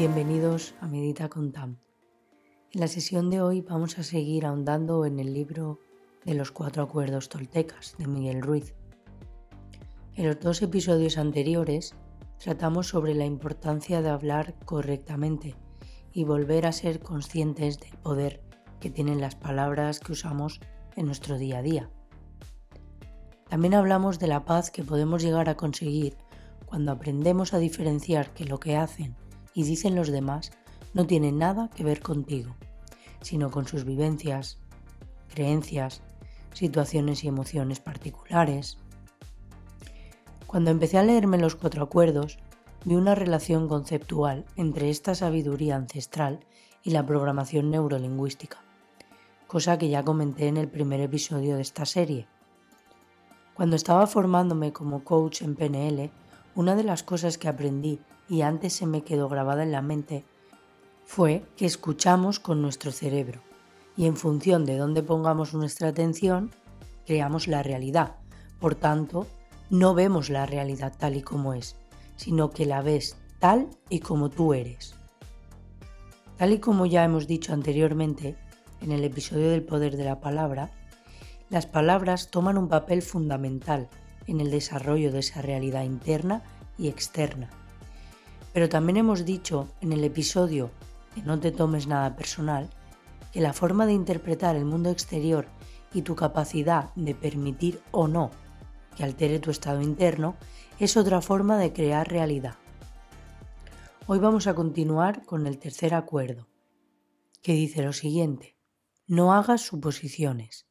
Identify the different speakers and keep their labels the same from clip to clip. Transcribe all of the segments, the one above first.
Speaker 1: Bienvenidos a Medita con Tam. En la sesión de hoy vamos a seguir ahondando en el libro de los cuatro acuerdos toltecas de Miguel Ruiz. En los dos episodios anteriores tratamos sobre la importancia de hablar correctamente y volver a ser conscientes del poder que tienen las palabras que usamos en nuestro día a día. También hablamos de la paz que podemos llegar a conseguir cuando aprendemos a diferenciar que lo que hacen y dicen los demás no tiene nada que ver contigo, sino con sus vivencias, creencias, situaciones y emociones particulares. Cuando empecé a leerme los cuatro acuerdos, vi una relación conceptual entre esta sabiduría ancestral y la programación neurolingüística, cosa que ya comenté en el primer episodio de esta serie. Cuando estaba formándome como coach en PNL, una de las cosas que aprendí y antes se me quedó grabada en la mente fue que escuchamos con nuestro cerebro y en función de dónde pongamos nuestra atención, creamos la realidad. Por tanto, no vemos la realidad tal y como es, sino que la ves tal y como tú eres. Tal y como ya hemos dicho anteriormente en el episodio del poder de la palabra, las palabras toman un papel fundamental en el desarrollo de esa realidad interna y externa. Pero también hemos dicho en el episodio de No te tomes nada personal que la forma de interpretar el mundo exterior y tu capacidad de permitir o no que altere tu estado interno es otra forma de crear realidad. Hoy vamos a continuar con el tercer acuerdo, que dice lo siguiente, no hagas suposiciones.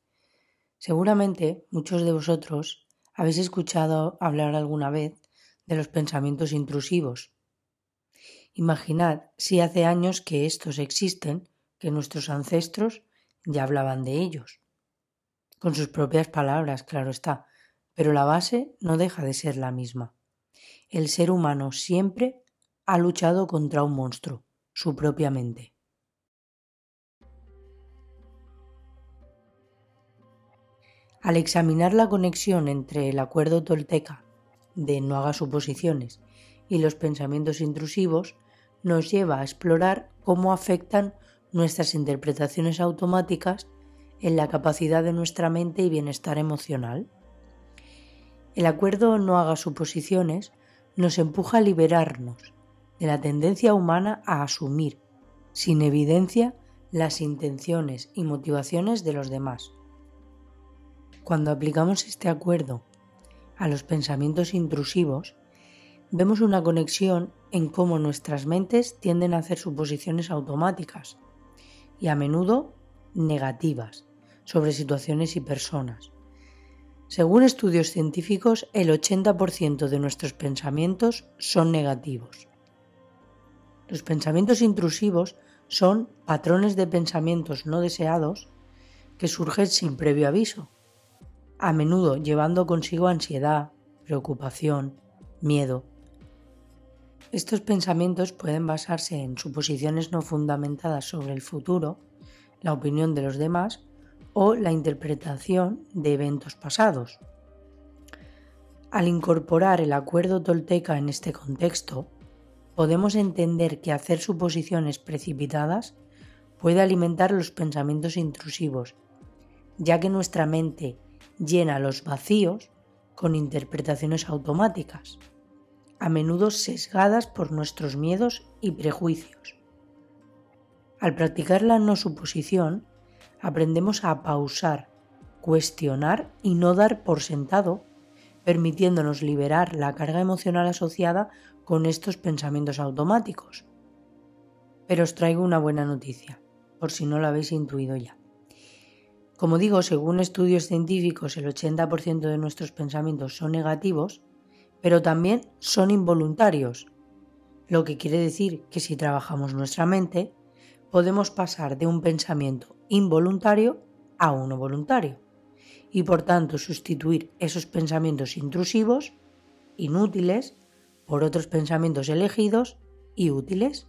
Speaker 1: Seguramente muchos de vosotros habéis escuchado hablar alguna vez de los pensamientos intrusivos. Imaginad si hace años que estos existen, que nuestros ancestros ya hablaban de ellos. Con sus propias palabras, claro está, pero la base no deja de ser la misma. El ser humano siempre ha luchado contra un monstruo, su propia mente. Al examinar la conexión entre el acuerdo tolteca de no haga suposiciones y los pensamientos intrusivos nos lleva a explorar cómo afectan nuestras interpretaciones automáticas en la capacidad de nuestra mente y bienestar emocional. El acuerdo no haga suposiciones nos empuja a liberarnos de la tendencia humana a asumir, sin evidencia, las intenciones y motivaciones de los demás. Cuando aplicamos este acuerdo a los pensamientos intrusivos, vemos una conexión en cómo nuestras mentes tienden a hacer suposiciones automáticas y a menudo negativas sobre situaciones y personas. Según estudios científicos, el 80% de nuestros pensamientos son negativos. Los pensamientos intrusivos son patrones de pensamientos no deseados que surgen sin previo aviso a menudo llevando consigo ansiedad, preocupación, miedo. Estos pensamientos pueden basarse en suposiciones no fundamentadas sobre el futuro, la opinión de los demás o la interpretación de eventos pasados. Al incorporar el acuerdo tolteca en este contexto, podemos entender que hacer suposiciones precipitadas puede alimentar los pensamientos intrusivos, ya que nuestra mente llena los vacíos con interpretaciones automáticas, a menudo sesgadas por nuestros miedos y prejuicios. Al practicar la no suposición, aprendemos a pausar, cuestionar y no dar por sentado, permitiéndonos liberar la carga emocional asociada con estos pensamientos automáticos. Pero os traigo una buena noticia, por si no lo habéis intuido ya. Como digo, según estudios científicos, el 80% de nuestros pensamientos son negativos, pero también son involuntarios, lo que quiere decir que si trabajamos nuestra mente, podemos pasar de un pensamiento involuntario a uno voluntario y por tanto sustituir esos pensamientos intrusivos, inútiles, por otros pensamientos elegidos y útiles.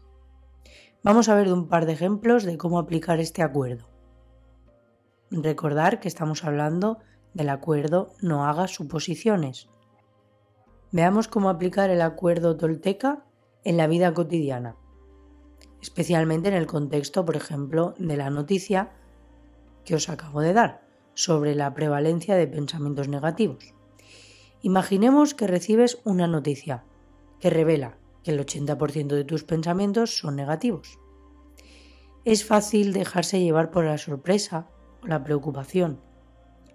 Speaker 1: Vamos a ver un par de ejemplos de cómo aplicar este acuerdo. Recordar que estamos hablando del acuerdo no hagas suposiciones. Veamos cómo aplicar el acuerdo tolteca en la vida cotidiana. especialmente en el contexto, por ejemplo, de la noticia que os acabo de dar sobre la prevalencia de pensamientos negativos. Imaginemos que recibes una noticia que revela que el 80% de tus pensamientos son negativos. Es fácil dejarse llevar por la sorpresa o la preocupación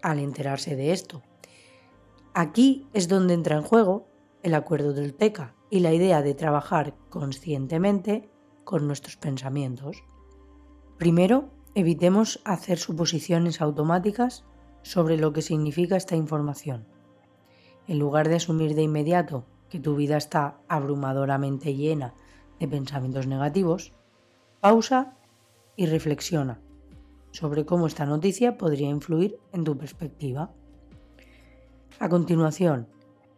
Speaker 1: al enterarse de esto. Aquí es donde entra en juego el acuerdo del TECA y la idea de trabajar conscientemente con nuestros pensamientos. Primero, evitemos hacer suposiciones automáticas sobre lo que significa esta información. En lugar de asumir de inmediato que tu vida está abrumadoramente llena de pensamientos negativos, pausa y reflexiona sobre cómo esta noticia podría influir en tu perspectiva. A continuación,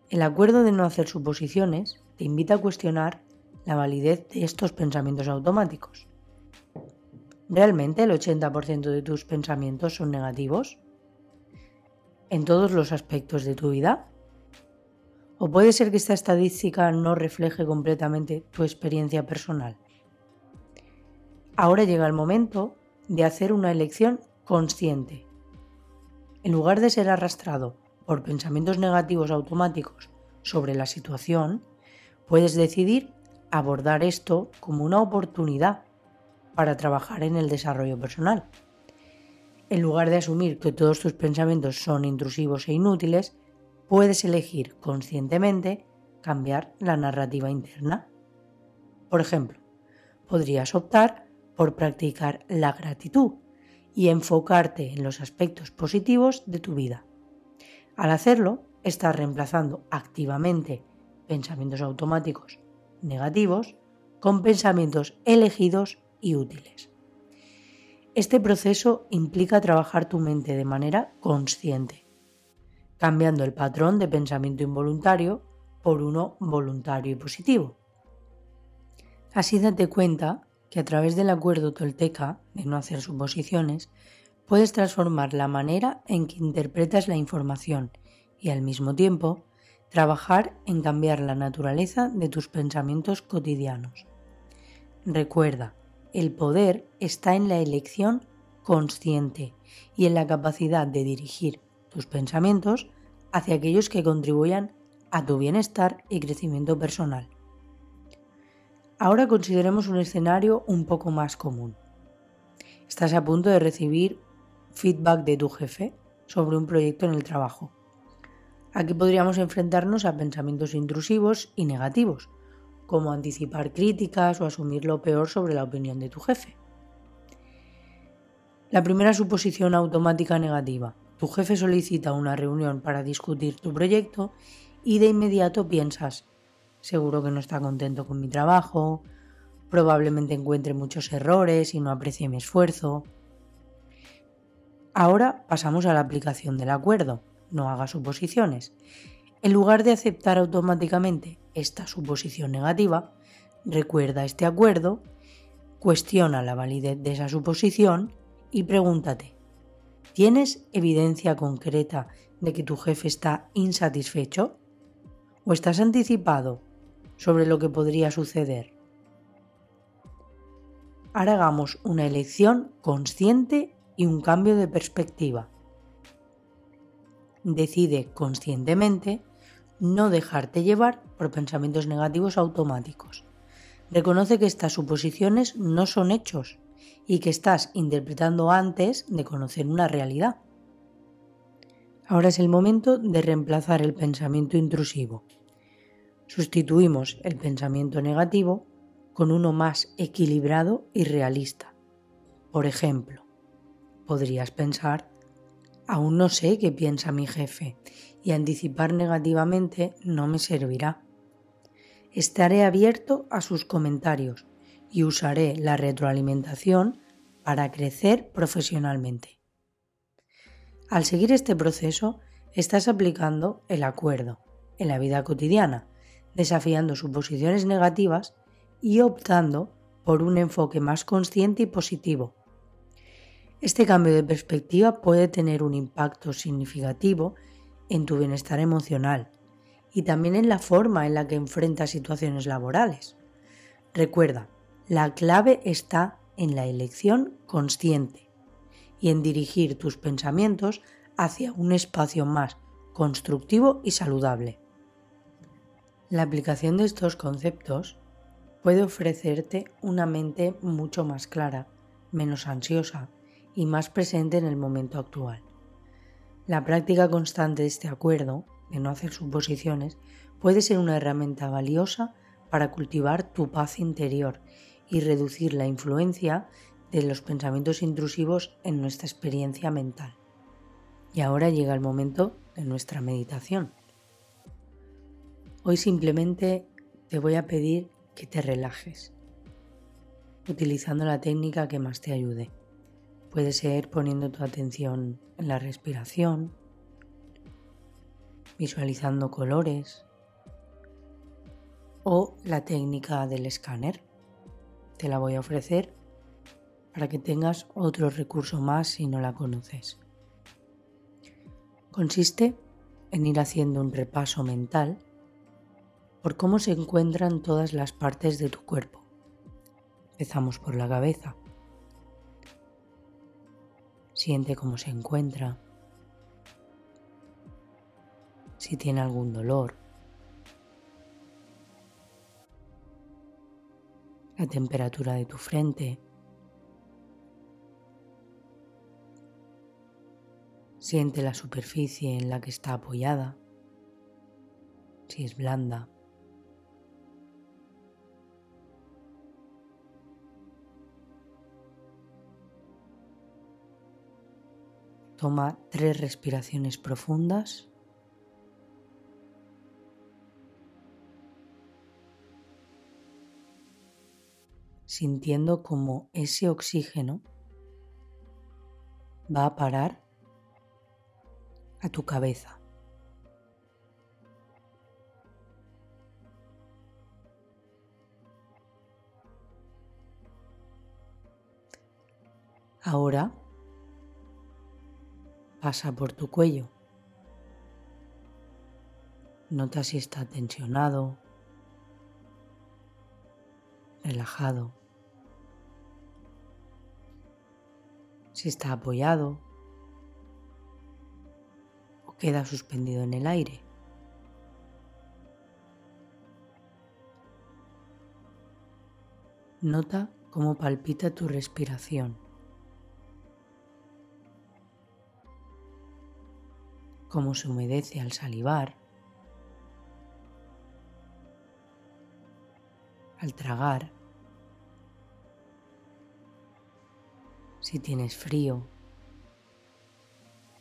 Speaker 1: el acuerdo de no hacer suposiciones te invita a cuestionar la validez de estos pensamientos automáticos. ¿Realmente el 80% de tus pensamientos son negativos? ¿En todos los aspectos de tu vida? ¿O puede ser que esta estadística no refleje completamente tu experiencia personal? Ahora llega el momento de hacer una elección consciente. En lugar de ser arrastrado por pensamientos negativos automáticos sobre la situación, puedes decidir abordar esto como una oportunidad para trabajar en el desarrollo personal. En lugar de asumir que todos tus pensamientos son intrusivos e inútiles, puedes elegir conscientemente cambiar la narrativa interna. Por ejemplo, podrías optar por practicar la gratitud y enfocarte en los aspectos positivos de tu vida. Al hacerlo, estás reemplazando activamente pensamientos automáticos negativos con pensamientos elegidos y útiles. Este proceso implica trabajar tu mente de manera consciente, cambiando el patrón de pensamiento involuntario por uno voluntario y positivo. Así date cuenta que a través del acuerdo tolteca de no hacer suposiciones, puedes transformar la manera en que interpretas la información y al mismo tiempo trabajar en cambiar la naturaleza de tus pensamientos cotidianos. Recuerda, el poder está en la elección consciente y en la capacidad de dirigir tus pensamientos hacia aquellos que contribuyan a tu bienestar y crecimiento personal. Ahora consideremos un escenario un poco más común. Estás a punto de recibir feedback de tu jefe sobre un proyecto en el trabajo. Aquí podríamos enfrentarnos a pensamientos intrusivos y negativos, como anticipar críticas o asumir lo peor sobre la opinión de tu jefe. La primera suposición automática negativa. Tu jefe solicita una reunión para discutir tu proyecto y de inmediato piensas, seguro que no está contento con mi trabajo, probablemente encuentre muchos errores y no aprecie mi esfuerzo. Ahora pasamos a la aplicación del acuerdo, no haga suposiciones. En lugar de aceptar automáticamente esta suposición negativa, recuerda este acuerdo, cuestiona la validez de esa suposición y pregúntate, ¿tienes evidencia concreta de que tu jefe está insatisfecho? ¿O estás anticipado sobre lo que podría suceder. Ahora hagamos una elección consciente y un cambio de perspectiva. Decide conscientemente no dejarte llevar por pensamientos negativos automáticos. Reconoce que estas suposiciones no son hechos y que estás interpretando antes de conocer una realidad. Ahora es el momento de reemplazar el pensamiento intrusivo sustituimos el pensamiento negativo con uno más equilibrado y realista. Por ejemplo, podrías pensar, aún no sé qué piensa mi jefe y anticipar negativamente no me servirá. Estaré abierto a sus comentarios y usaré la retroalimentación para crecer profesionalmente. Al seguir este proceso, estás aplicando el acuerdo en la vida cotidiana desafiando suposiciones negativas y optando por un enfoque más consciente y positivo. Este cambio de perspectiva puede tener un impacto significativo en tu bienestar emocional y también en la forma en la que enfrentas situaciones laborales. Recuerda, La clave está en la elección consciente y en dirigir tus pensamientos hacia un espacio más constructivo y saludable. La aplicación de estos conceptos puede ofrecerte una mente mucho más clara, menos ansiosa y más presente en el momento actual. La práctica constante de este acuerdo, de no hacer suposiciones, puede ser una herramienta valiosa para cultivar tu paz interior y reducir la influencia de los pensamientos intrusivos en nuestra experiencia mental. Y ahora llega el momento de nuestra meditación. Hoy simplemente te voy a pedir que te relajes, utilizando la técnica que más te ayude. Puede ser poniendo tu atención en la respiración, visualizando colores o la técnica del escáner. Te la voy a ofrecer para que tengas otro recurso más si no la conoces. Consiste en ir haciendo un repaso mental por cómo se encuentran todas las partes de tu cuerpo. Empezamos por la cabeza. Siente cómo se encuentra, si tiene algún dolor, la temperatura de tu frente. Siente la superficie en la que está apoyada, si es blanda Toma tres respiraciones profundas. sintiendo como ese oxígeno va a parar a tu cabeza. Ahora pasa por tu cuello. Nota si está tensionado, relajado, si está apoyado o queda suspendido en el aire. Nota cómo palpita tu respiración. Cómo se humedece al salivar, al tragar, si tienes frío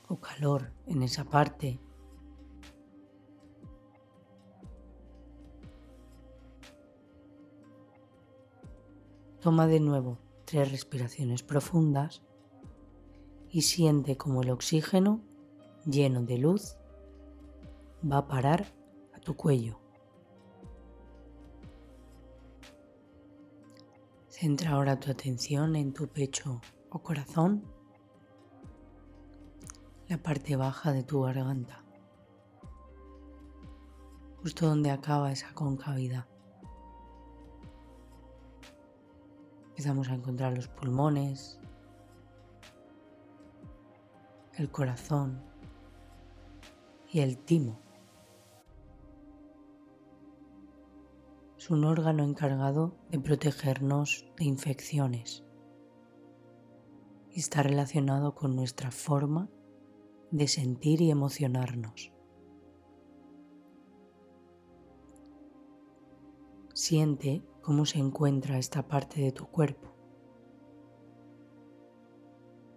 Speaker 1: o calor en esa parte. Toma de nuevo tres respiraciones profundas y siente como el oxígeno lleno de luz va a parar a tu cuello. Centra ahora tu atención en tu pecho o corazón, la parte baja de tu garganta, justo donde acaba esa concavidad. Empezamos a encontrar los pulmones, el corazón, y el timo. Es un órgano encargado de protegernos de infecciones y está relacionado con nuestra forma de sentir y emocionarnos. Siente cómo se encuentra esta parte de tu cuerpo.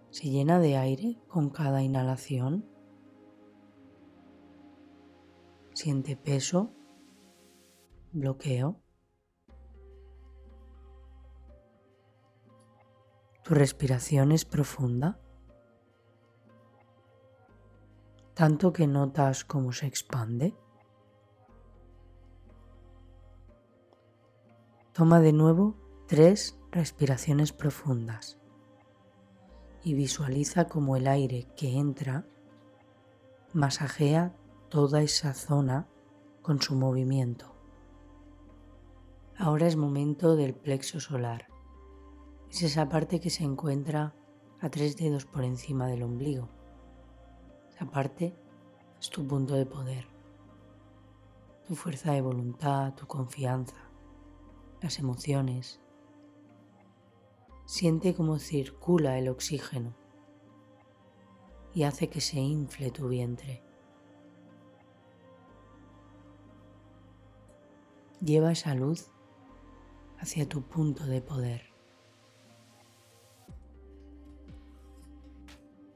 Speaker 1: ¿Se llena de aire con cada inhalación? Siente peso, bloqueo. Tu respiración es profunda, tanto que notas cómo se expande. Toma de nuevo tres respiraciones profundas y visualiza como el aire que entra masajea toda esa zona con su movimiento. Ahora es momento del plexo solar. Es esa parte que se encuentra a tres dedos por encima del ombligo. Esa parte es tu punto de poder, tu fuerza de voluntad, tu confianza, las emociones. Siente cómo circula el oxígeno y hace que se infle tu vientre. Lleva esa luz hacia tu punto de poder.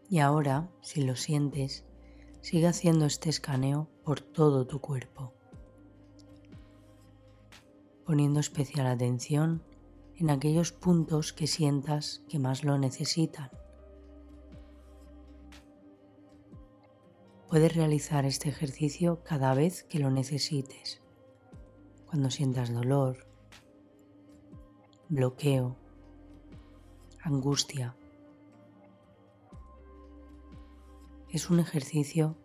Speaker 1: Y ahora, si lo sientes, sigue haciendo este escaneo por todo tu cuerpo, poniendo especial atención en aquellos puntos que sientas que más lo necesitan. Puedes realizar este ejercicio cada vez que lo necesites, cuando sientas dolor, bloqueo, angustia. Es un ejercicio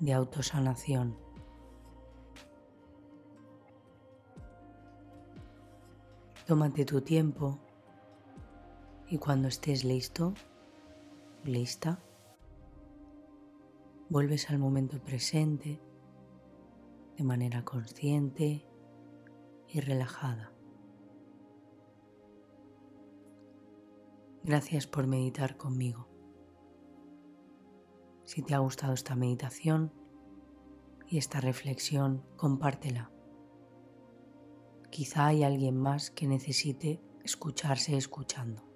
Speaker 1: de autosanación. Tómate tu tiempo y cuando estés listo, lista, vuelves al momento presente de manera consciente y relajada. Gracias por meditar conmigo. Si te ha gustado esta meditación y esta reflexión, compártela. Quizá hay alguien más que necesite escucharse escuchando.